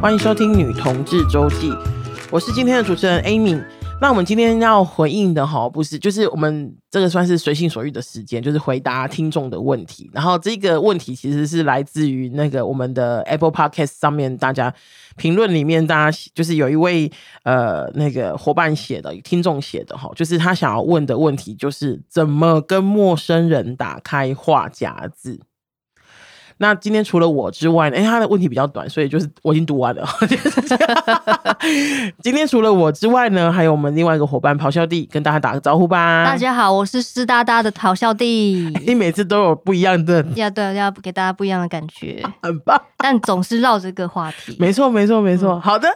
欢迎收听《女同志周记》，我是今天的主持人 Amy。那我们今天要回应的哈，不是，就是我们这个算是随心所欲的时间，就是回答听众的问题。然后这个问题其实是来自于那个我们的 Apple Podcast 上面大家评论里面，大家就是有一位呃那个伙伴写的，听众写的哈，就是他想要问的问题就是怎么跟陌生人打开话匣子。那今天除了我之外呢，哎、欸，他的问题比较短，所以就是我已经读完了。今天除了我之外呢，还有我们另外一个伙伴咆哮帝，跟大家打个招呼吧。大家好，我是湿哒哒的咆哮帝。你每次都有不一样的，要对，要给大家不一样的感觉，很棒。但总是绕这个话题。没错，没错，没错。嗯、好的，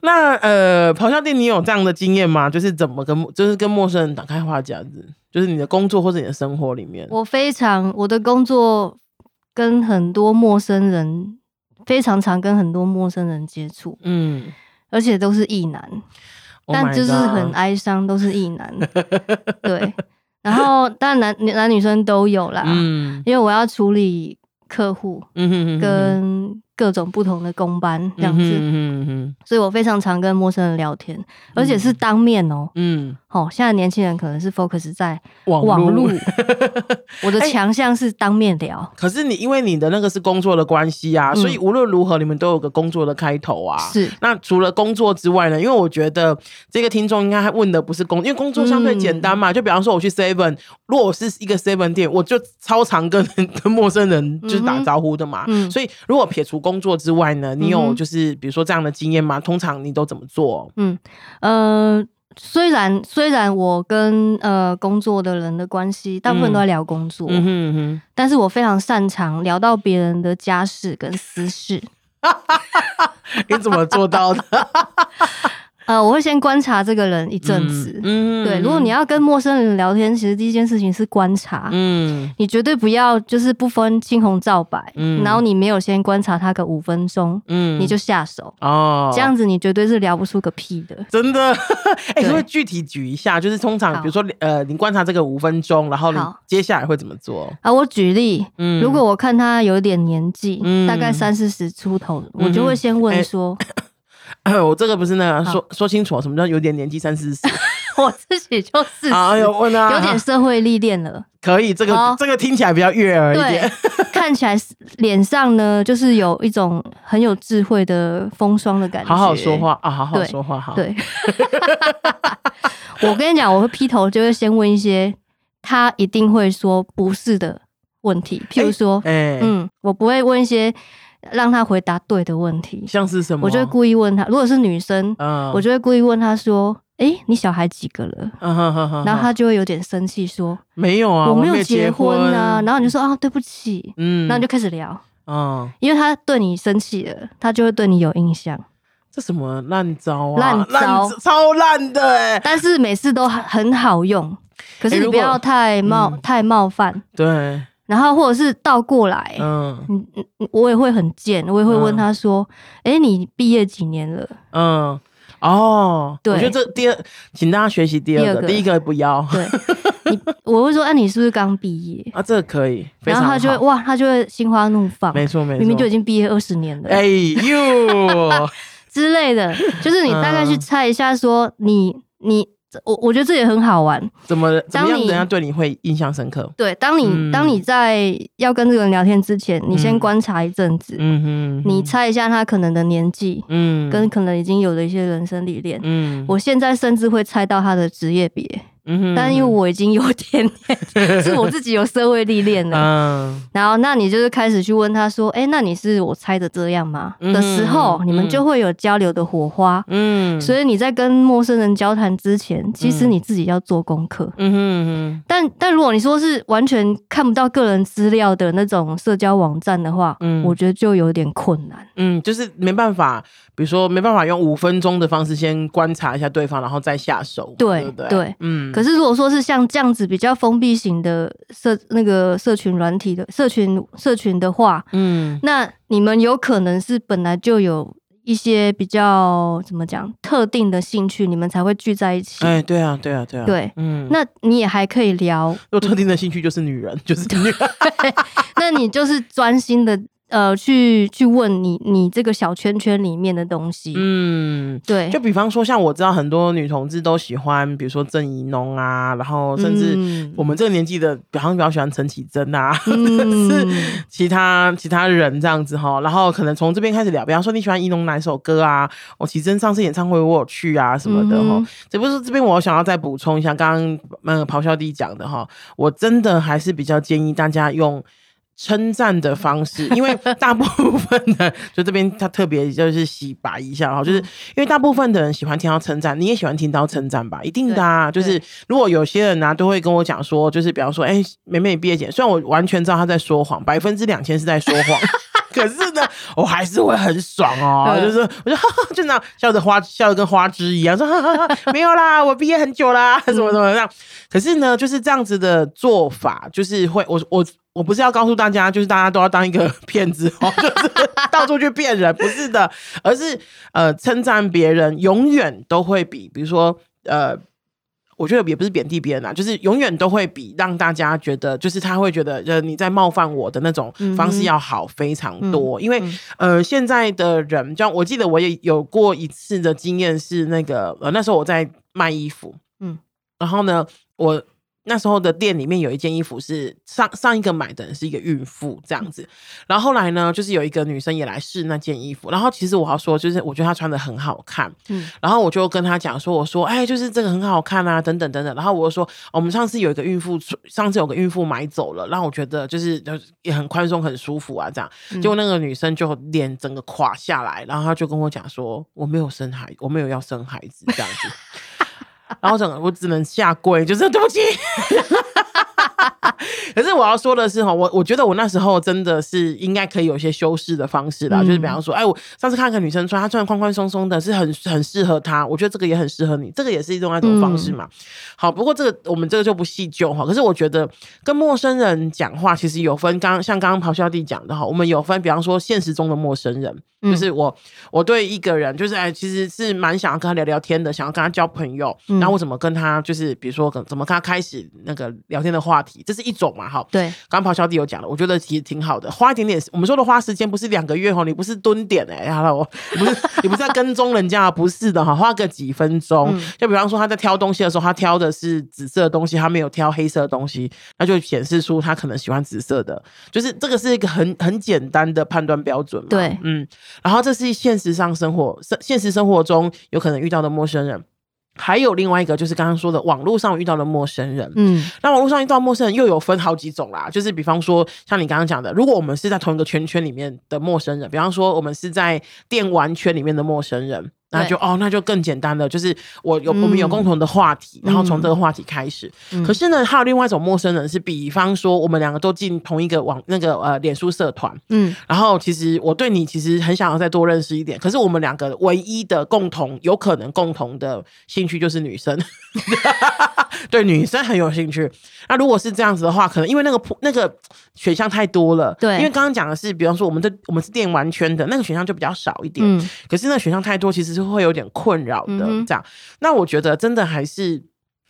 那呃，咆哮帝，你有这样的经验吗？就是怎么跟，就是跟陌生人打开话匣子，就是你的工作或者你的生活里面。我非常，我的工作。跟很多陌生人，非常常跟很多陌生人接触，嗯，而且都是异男，oh、但就是很哀伤，都是异男，对，然后但男男女生都有啦，嗯，因为我要处理客户，嗯跟。各种不同的工班这样子，嗯哼嗯，所以我非常常跟陌生人聊天，嗯、而且是当面哦、喔。嗯，好，现在年轻人可能是 focus 在网络，我的强项是当面聊、欸。可是你因为你的那个是工作的关系啊，所以无论如何你们都有个工作的开头啊。是、嗯。那除了工作之外呢？因为我觉得这个听众应该问的不是工，因为工作相对简单嘛。嗯、就比方说我去 Seven，如果我是一个 Seven 店，我就超常跟 跟陌生人就是打招呼的嘛。嗯。所以如果撇除工作之外呢，你有就是比如说这样的经验吗？通常你都怎么做？嗯，呃，虽然虽然我跟呃工作的人的关系大部分都在聊工作，嗯哼哼，但是我非常擅长聊到别人的家事跟私事。你怎么做到的？呃，我会先观察这个人一阵子，嗯，对。如果你要跟陌生人聊天，其实第一件事情是观察，嗯，你绝对不要就是不分青红皂白，嗯，然后你没有先观察他个五分钟，嗯，你就下手，哦，这样子你绝对是聊不出个屁的，真的。哎，可不可以具体举一下？就是通常比如说，呃，你观察这个五分钟，然后你接下来会怎么做？啊，我举例，嗯，如果我看他有点年纪，嗯，大概三四十出头，我就会先问说。我这个不是那个说说清楚，什么叫有点年纪三四十？我自己就四十，啊，有问啊，有点社会历练了。可以，这个这个听起来比较悦耳一点。看起来脸上呢，就是有一种很有智慧的风霜的感觉。好好说话啊，好好说话，好。对，我跟你讲，我会劈头就会先问一些他一定会说不是的问题，譬如说，嗯，我不会问一些。让他回答对的问题，像是什么？我就会故意问他，如果是女生，嗯、我就会故意问他说：“哎、欸，你小孩几个了？”嗯、哼哼哼然后他就会有点生气说：“没有啊，我没有结婚啊。婚”然后你就说：“啊，对不起。”嗯，然后你就开始聊，嗯，因为他对你生气了，他就会对你有印象。这什么烂招啊？烂招，超烂的哎！但是每次都很好用，可是你不要太冒、欸嗯、太冒犯。对。然后或者是倒过来，嗯，嗯我也会很贱，我也会问他说：“哎、你毕业几年了？”嗯，哦，对，我觉得这第二，请大家学习第二个，第一个不要。对，你我会说：“哎、啊，你是不是刚毕业？”啊，这个可以。然后他就会哇，他就会心花怒放。没错没错，明明就已经毕业二十年了。哎呦，之类的，就是你大概去猜一下，说你你。我我觉得这也很好玩。怎么怎么样人家对你会印象深刻？对，当你、嗯、当你在要跟这个人聊天之前，你先观察一阵子，嗯哼，你猜一下他可能的年纪，嗯，跟可能已经有的一些人生历练，嗯，我现在甚至会猜到他的职业别。嗯哼，但因为我已经有点点，是我自己有社会历练了。嗯，然后那你就是开始去问他说：“哎，那你是我猜的这样吗？”的时候，你们就会有交流的火花。嗯，所以你在跟陌生人交谈之前，其实你自己要做功课。嗯哼，但但如果你说是完全看不到个人资料的那种社交网站的话，嗯，我觉得就有点困难。嗯，就是没办法，比如说没办法用五分钟的方式先观察一下对方，然后再下手。对对对，嗯。可是，如果说是像这样子比较封闭型的社那个社群软体的社群社群的话，嗯，那你们有可能是本来就有一些比较怎么讲特定的兴趣，你们才会聚在一起。哎，对啊，对啊，对啊，对，嗯，那你也还可以聊。有特定的兴趣就是女人，就是女人。那你就是专心的。呃，去去问你，你这个小圈圈里面的东西，嗯，对，就比方说，像我知道很多女同志都喜欢，比如说郑怡农啊，然后甚至我们这个年纪的，比方比较喜欢陈绮贞啊，嗯、是其他其他人这样子哈，然后可能从这边开始聊，比方说你喜欢怡农哪首歌啊？我绮贞上次演唱会我有去啊什么的哈，嗯、只不过这边我想要再补充一下，刚刚那个咆哮弟讲的哈，我真的还是比较建议大家用。称赞的方式，因为大部分的就这边他特别就是洗白一下哈，就是因为大部分的人喜欢听到称赞，你也喜欢听到称赞吧？一定的啊，就是如果有些人呢、啊、都会跟我讲说，就是比方说，哎、欸，美美毕业前，虽然我完全知道他在说谎，百分之两千是在说谎，可是呢，我还是会很爽哦，就是我就哈哈，就那样笑着花笑得跟花枝一样，说哈哈哈，没有啦，我毕业很久啦，什么什么这样。可是呢，就是这样子的做法，就是会我我。我不是要告诉大家，就是大家都要当一个骗子哦，就是到处去骗人，不是的，而是呃称赞别人，永远都会比，比如说呃，我觉得也不是贬低别人啊，就是永远都会比让大家觉得，就是他会觉得呃你在冒犯我的那种方式要好非常多，嗯、因为、嗯、呃现在的人，就像我记得我也有过一次的经验是那个呃那时候我在卖衣服，嗯，然后呢我。那时候的店里面有一件衣服是上上一个买的人是一个孕妇这样子，然后后来呢，就是有一个女生也来试那件衣服，然后其实我要说，就是我觉得她穿的很好看，嗯，然后我就跟她讲说，我说，哎，就是这个很好看啊，等等等等，然后我就说，我们上次有一个孕妇，上次有个孕妇买走了，然后我觉得就是也很宽松很舒服啊，这样，结果那个女生就脸整个垮下来，然后她就跟我讲说，我没有生孩，我没有要生孩子这样子。然后整个我只能下跪，就是对不起。可是我要说的是哈，我我觉得我那时候真的是应该可以有一些修饰的方式啦，嗯、就是比方说，哎，我上次看一个女生穿，她穿的宽宽松松的，是很很适合她。我觉得这个也很适合你，这个也是一种那种方式嘛。嗯、好，不过这个我们这个就不细究哈。可是我觉得跟陌生人讲话，其实有分刚，像刚刚咆哮帝讲的哈，我们有分，比方说现实中的陌生人，嗯、就是我我对一个人，就是哎，其实是蛮想要跟他聊聊天的，想要跟他交朋友，嗯、然后我怎么跟他，就是比如说怎么跟他开始那个聊天的话题，这是一种嘛。哈，对，刚刚咆哮帝有讲了，我觉得其实挺好的，花一点点，我们说的花时间不是两个月哦，你不是蹲点哎、欸，好了，我不是你不是在跟踪人家，不是的哈，花个几分钟，嗯、就比方说他在挑东西的时候，他挑的是紫色的东西，他没有挑黑色的东西，那就显示出他可能喜欢紫色的，就是这个是一个很很简单的判断标准嘛，对，嗯，然后这是现实上生活现现实生活中有可能遇到的陌生人。还有另外一个，就是刚刚说的网络上遇到的陌生人。嗯，那网络上遇到陌生人又有分好几种啦，就是比方说像你刚刚讲的，如果我们是在同一个圈圈里面的陌生人，比方说我们是在电玩圈里面的陌生人。那就哦，那就更简单了，就是我有、嗯、我们有共同的话题，然后从这个话题开始。嗯、可是呢，还有另外一种陌生人，是比方说我们两个都进同一个网那个呃脸书社团，嗯，然后其实我对你其实很想要再多认识一点，可是我们两个唯一的共同有可能共同的兴趣就是女生，对女生很有兴趣。那如果是这样子的话，可能因为那个那个选项太多了，对，因为刚刚讲的是，比方说我们的我们是电玩圈的那个选项就比较少一点，嗯，可是那个选项太多，其实是。会有点困扰的，这样。那我觉得真的还是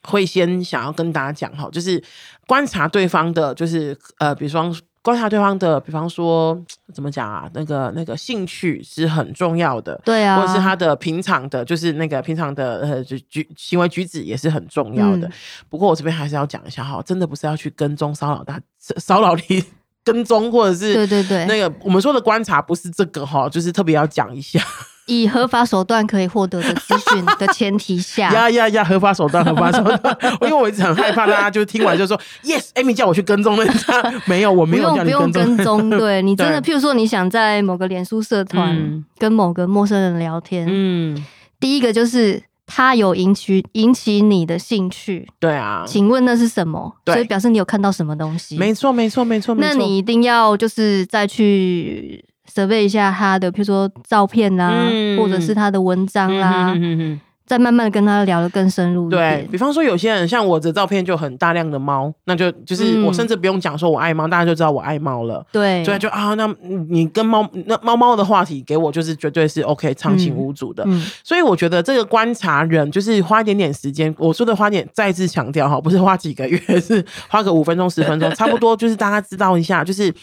会先想要跟大家讲哈，就是观察对方的，就是呃，比方观察对方的，比方说怎么讲啊，那个那个兴趣是很重要的，对啊，或者是他的平常的，就是那个平常的呃举举行为举止也是很重要的。嗯、不过我这边还是要讲一下哈，真的不是要去跟踪骚扰他，骚扰你跟踪，或者是对对对，那个我们说的观察不是这个哈，就是特别要讲一下。以合法手段可以获得的资讯的前提下，呀呀呀，合法手段，合法手段。因为我一直很害怕大家就听完就说，Yes，Amy 叫我去跟踪人家，没有，我没有叫你跟踪。不用跟踪，对你真的，譬如说你想在某个脸书社团跟某个陌生人聊天，嗯，第一个就是他有引起引起你的兴趣，对啊，请问那是什么？所以表示你有看到什么东西？没错，没错，没错，没错。那你一定要就是再去。准备一下他的，比如说照片啊，嗯、或者是他的文章啊，嗯、哼哼哼再慢慢的跟他聊得更深入。对，比方说，有些人像我的照片就很大量的猫，那就就是我甚至不用讲说我爱猫，嗯、大家就知道我爱猫了。对，所以就啊，那你跟猫那猫猫的话题给我就是绝对是 OK 畅行无阻的。所以我觉得这个观察人就是花一点点时间，我说的花点再次强调哈，不是花几个月，是花个五分钟十分钟，差不多就是大家知道一下就是。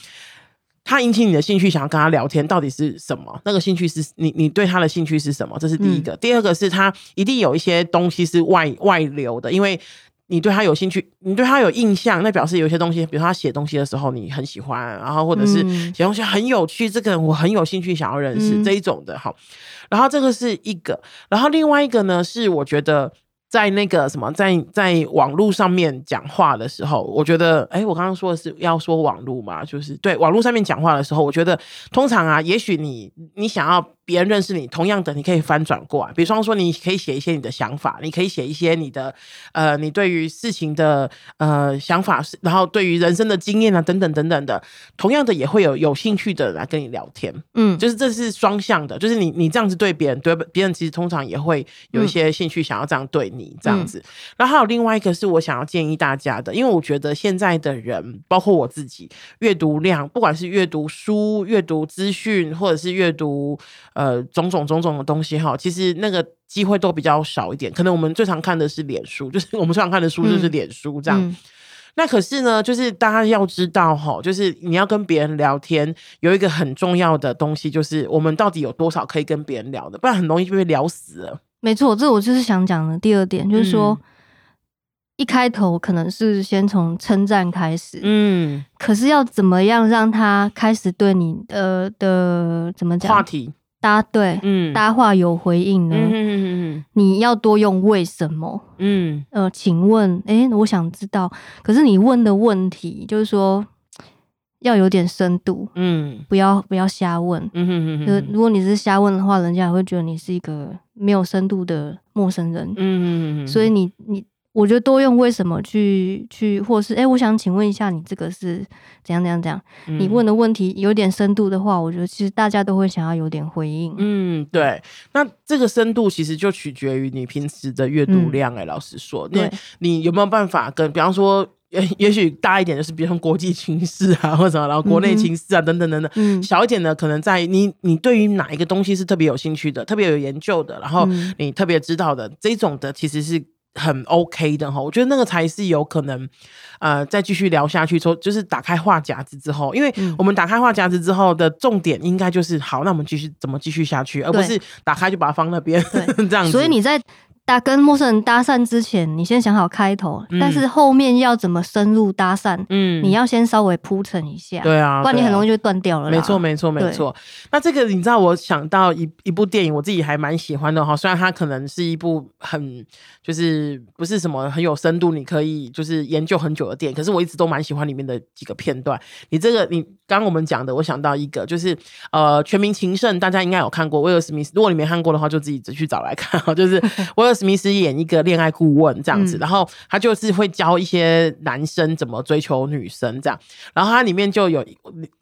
他引起你的兴趣，想要跟他聊天，到底是什么？那个兴趣是你，你对他的兴趣是什么？这是第一个。嗯、第二个是他一定有一些东西是外外流的，因为你对他有兴趣，你对他有印象，那表示有一些东西，比如他写东西的时候你很喜欢，然后或者是写东西很有趣，这个人我很有兴趣想要认识、嗯、这一种的。好，然后这个是一个，然后另外一个呢是我觉得。在那个什么，在在网络上面讲话的时候，我觉得，哎，我刚刚说的是要说网络嘛，就是对网络上面讲话的时候，我觉得通常啊，也许你你想要。别人认识你，同样的，你可以翻转过来。比方说，你可以写一些你的想法，你可以写一些你的呃，你对于事情的呃想法，然后对于人生的经验啊，等等等等的。同样的，也会有有兴趣的人来跟你聊天。嗯，就是这是双向的，就是你你这样子对别人，对别人其实通常也会有一些兴趣想要这样对你这样子。嗯、然后还有另外一个是我想要建议大家的，因为我觉得现在的人，包括我自己，阅读量，不管是阅读书、阅读资讯，或者是阅读。呃，种种种种的东西哈，其实那个机会都比较少一点。可能我们最常看的是脸书，就是我们最常看的书就是脸书这样。嗯嗯、那可是呢，就是大家要知道哈，就是你要跟别人聊天，有一个很重要的东西，就是我们到底有多少可以跟别人聊的，不然很容易就被聊死了。没错，这我就是想讲的第二点，就是说、嗯、一开头可能是先从称赞开始，嗯，可是要怎么样让他开始对你的的怎么讲话题？搭对，嗯，搭话有回应呢。嗯嗯嗯，你要多用为什么？嗯，呃，请问，哎、欸，我想知道。可是你问的问题就是说要有点深度，嗯，不要不要瞎问。嗯哼哼哼。如果你是瞎问的话，人家也会觉得你是一个没有深度的陌生人。嗯。所以你你。我觉得多用为什么去去，或是哎、欸，我想请问一下，你这个是怎样怎样怎样？嗯、你问的问题有点深度的话，我觉得其实大家都会想要有点回应。嗯，对。那这个深度其实就取决于你平时的阅读量、欸。哎、嗯，老实说，对，你有没有办法跟，比方说，也也许大一点就是，比如说国际情势啊，或者什么，然后国内情势啊，等等等等。嗯。小一点的，可能在你你对于哪一个东西是特别有兴趣的，特别有研究的，然后你特别知道的这种的，其实是。很 OK 的哈，我觉得那个才是有可能，呃，再继续聊下去说，就是打开话匣子之后，因为我们打开话匣子之后的重点应该就是好，那我们继续怎么继续下去，而不是打开就把它放那边 这样子。所以你在。搭跟陌生人搭讪之前，你先想好开头，嗯、但是后面要怎么深入搭讪，嗯，你要先稍微铺陈一下，对啊，不然你很容易就断掉了。没错，没错，没错。那这个你知道，我想到一一部电影，我自己还蛮喜欢的哈，虽然它可能是一部很就是不是什么很有深度，你可以就是研究很久的电影，可是我一直都蛮喜欢里面的几个片段。你这个你刚刚我们讲的，我想到一个，就是呃《全民情圣》，大家应该有看过威尔史密斯，如果你没看过的话，就自己只去找来看哈，就是威尔。史密斯演一个恋爱顾问这样子，然后他就是会教一些男生怎么追求女生这样，然后他里面就有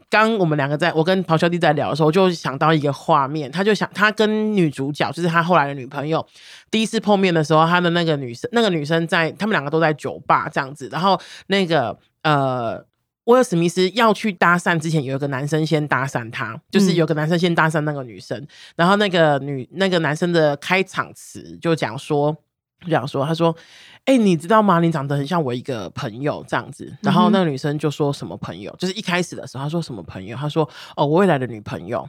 刚我们两个在我跟咆哮弟在聊的时候，就想到一个画面，他就想他跟女主角就是他后来的女朋友第一次碰面的时候，他的那个女生那个女生在他们两个都在酒吧这样子，然后那个呃。威尔史密斯要去搭讪之前，有一个男生先搭讪他，就是有个男生先搭讪那个女生，嗯、然后那个女那个男生的开场词就讲说，就讲说，他说：“哎、欸，你知道吗？你长得很像我一个朋友这样子。”然后那个女生就说什么朋友？就是一开始的时候，他说什么朋友？他说：“哦，我未来的女朋友。”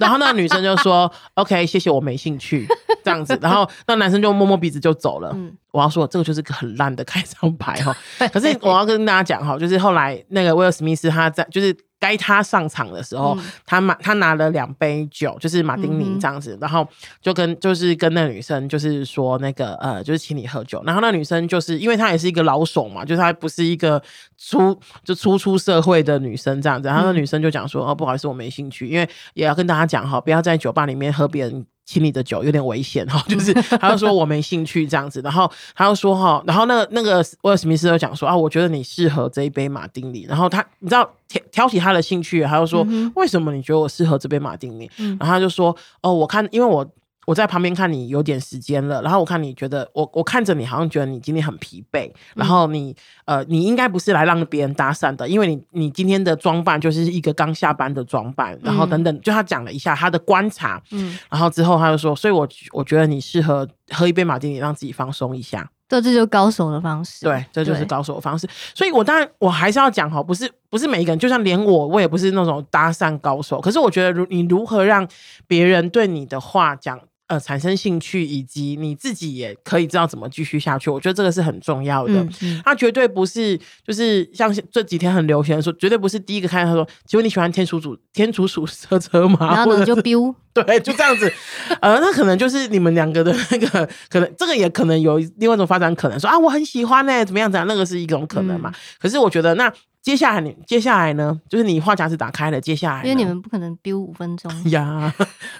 然后那个女生就说：“OK，谢谢，我没兴趣。”这样子，然后那男生就摸摸鼻子就走了。嗯，我要说这个就是个很烂的开场白哈。可是我要跟大家讲哈，就是后来那个威尔史密斯他在就是。该他上场的时候，嗯、他拿他拿了两杯酒，就是马丁尼这样子，嗯、然后就跟就是跟那女生就是说那个呃，就是请你喝酒。然后那女生就是因为她也是一个老手嘛，就是她不是一个初就初出社会的女生这样子。然后那女生就讲说：“哦，不好意思，我没兴趣，因为也要跟大家讲哈，不要在酒吧里面喝别人。”请你的酒有点危险哈，就是他就说我没兴趣这样子，然后他又说哈，然后那个那个威尔史密斯就讲说啊，我觉得你适合这一杯马丁尼，然后他你知道挑挑起他的兴趣，他就说为什么你觉得我适合这杯马丁尼？然后他就说哦，我看因为我。我在旁边看你有点时间了，然后我看你觉得我我看着你好像觉得你今天很疲惫，然后你呃你应该不是来让别人搭讪的，因为你你今天的装扮就是一个刚下班的装扮，然后等等，就他讲了一下他的观察，嗯，然后之后他就说，所以我我觉得你适合喝一杯马丁尼，让自己放松一下。这这就是高手的方式。对，这就是高手的方式。所以我当然我还是要讲哈，不是不是每一个人，就像连我，我也不是那种搭讪高手。可是我觉得，如你如何让别人对你的话讲。呃，产生兴趣，以及你自己也可以知道怎么继续下去，我觉得这个是很重要的。他、绝对不是，就是像这几天很流行的说，绝对不是第一个看他说，请问你喜欢天竺鼠天竺鼠车车吗？然后呢就 biu，对，就这样子。呃，那可能就是你们两个的那个，可能这个也可能有另外一种发展可能，说啊，我很喜欢呢、欸，怎么样子啊？那个是一种可能嘛。嗯、可是我觉得那。接下来你接下来呢？就是你话匣子打开了，接下来，因为你们不可能丢五分钟 呀。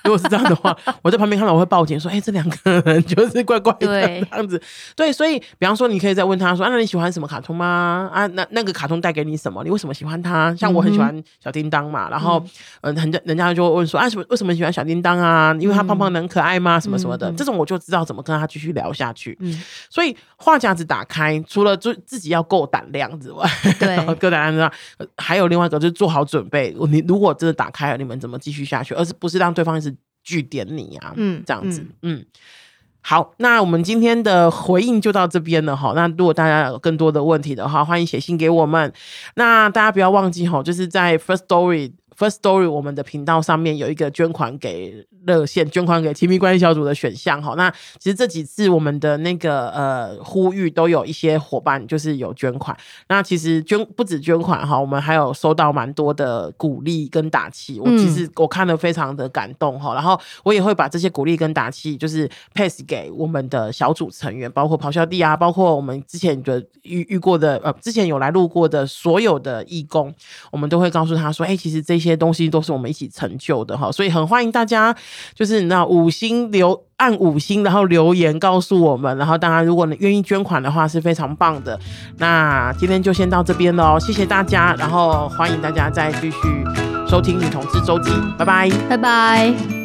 如果是这样的话，我在旁边看到我会报警说：“哎、欸，这两个人就是怪怪的这样子。”对，所以比方说，你可以再问他说：“啊，那你喜欢什么卡通吗？啊，那那个卡通带给你什么？你为什么喜欢它？像我很喜欢小叮当嘛，嗯、然后嗯，人家人家就会问说：啊，什么为什么喜欢小叮当啊？因为他胖胖的很可爱吗？什么什么的，嗯、这种我就知道怎么跟他继续聊下去。嗯，所以话匣子打开，除了就自己要够胆量之外，对，够胆量之外。还有另外一个，就是做好准备。你如果真的打开了，你们怎么继续下去？而是不是让对方一直据点你啊？嗯，这样子，嗯，嗯。好，那我们今天的回应就到这边了哈。那如果大家有更多的问题的话，欢迎写信给我们。那大家不要忘记哈，就是在 First Story。First Story，我们的频道上面有一个捐款给热线、捐款给亲密关系小组的选项哈。那其实这几次我们的那个呃呼吁都有一些伙伴就是有捐款。那其实捐不止捐款哈，我们还有收到蛮多的鼓励跟打气。我其实我看了非常的感动哈。然后我也会把这些鼓励跟打气就是 pass 给我们的小组成员，包括咆哮帝啊，包括我们之前的遇遇过的呃，之前有来录过的所有的义工，我们都会告诉他说，哎、欸，其实这些。这些东西都是我们一起成就的哈，所以很欢迎大家，就是那五星留按五星，然后留言告诉我们，然后当然如果你愿意捐款的话是非常棒的。那今天就先到这边喽，谢谢大家，然后欢迎大家再继续收听女同志周记，拜拜，拜拜。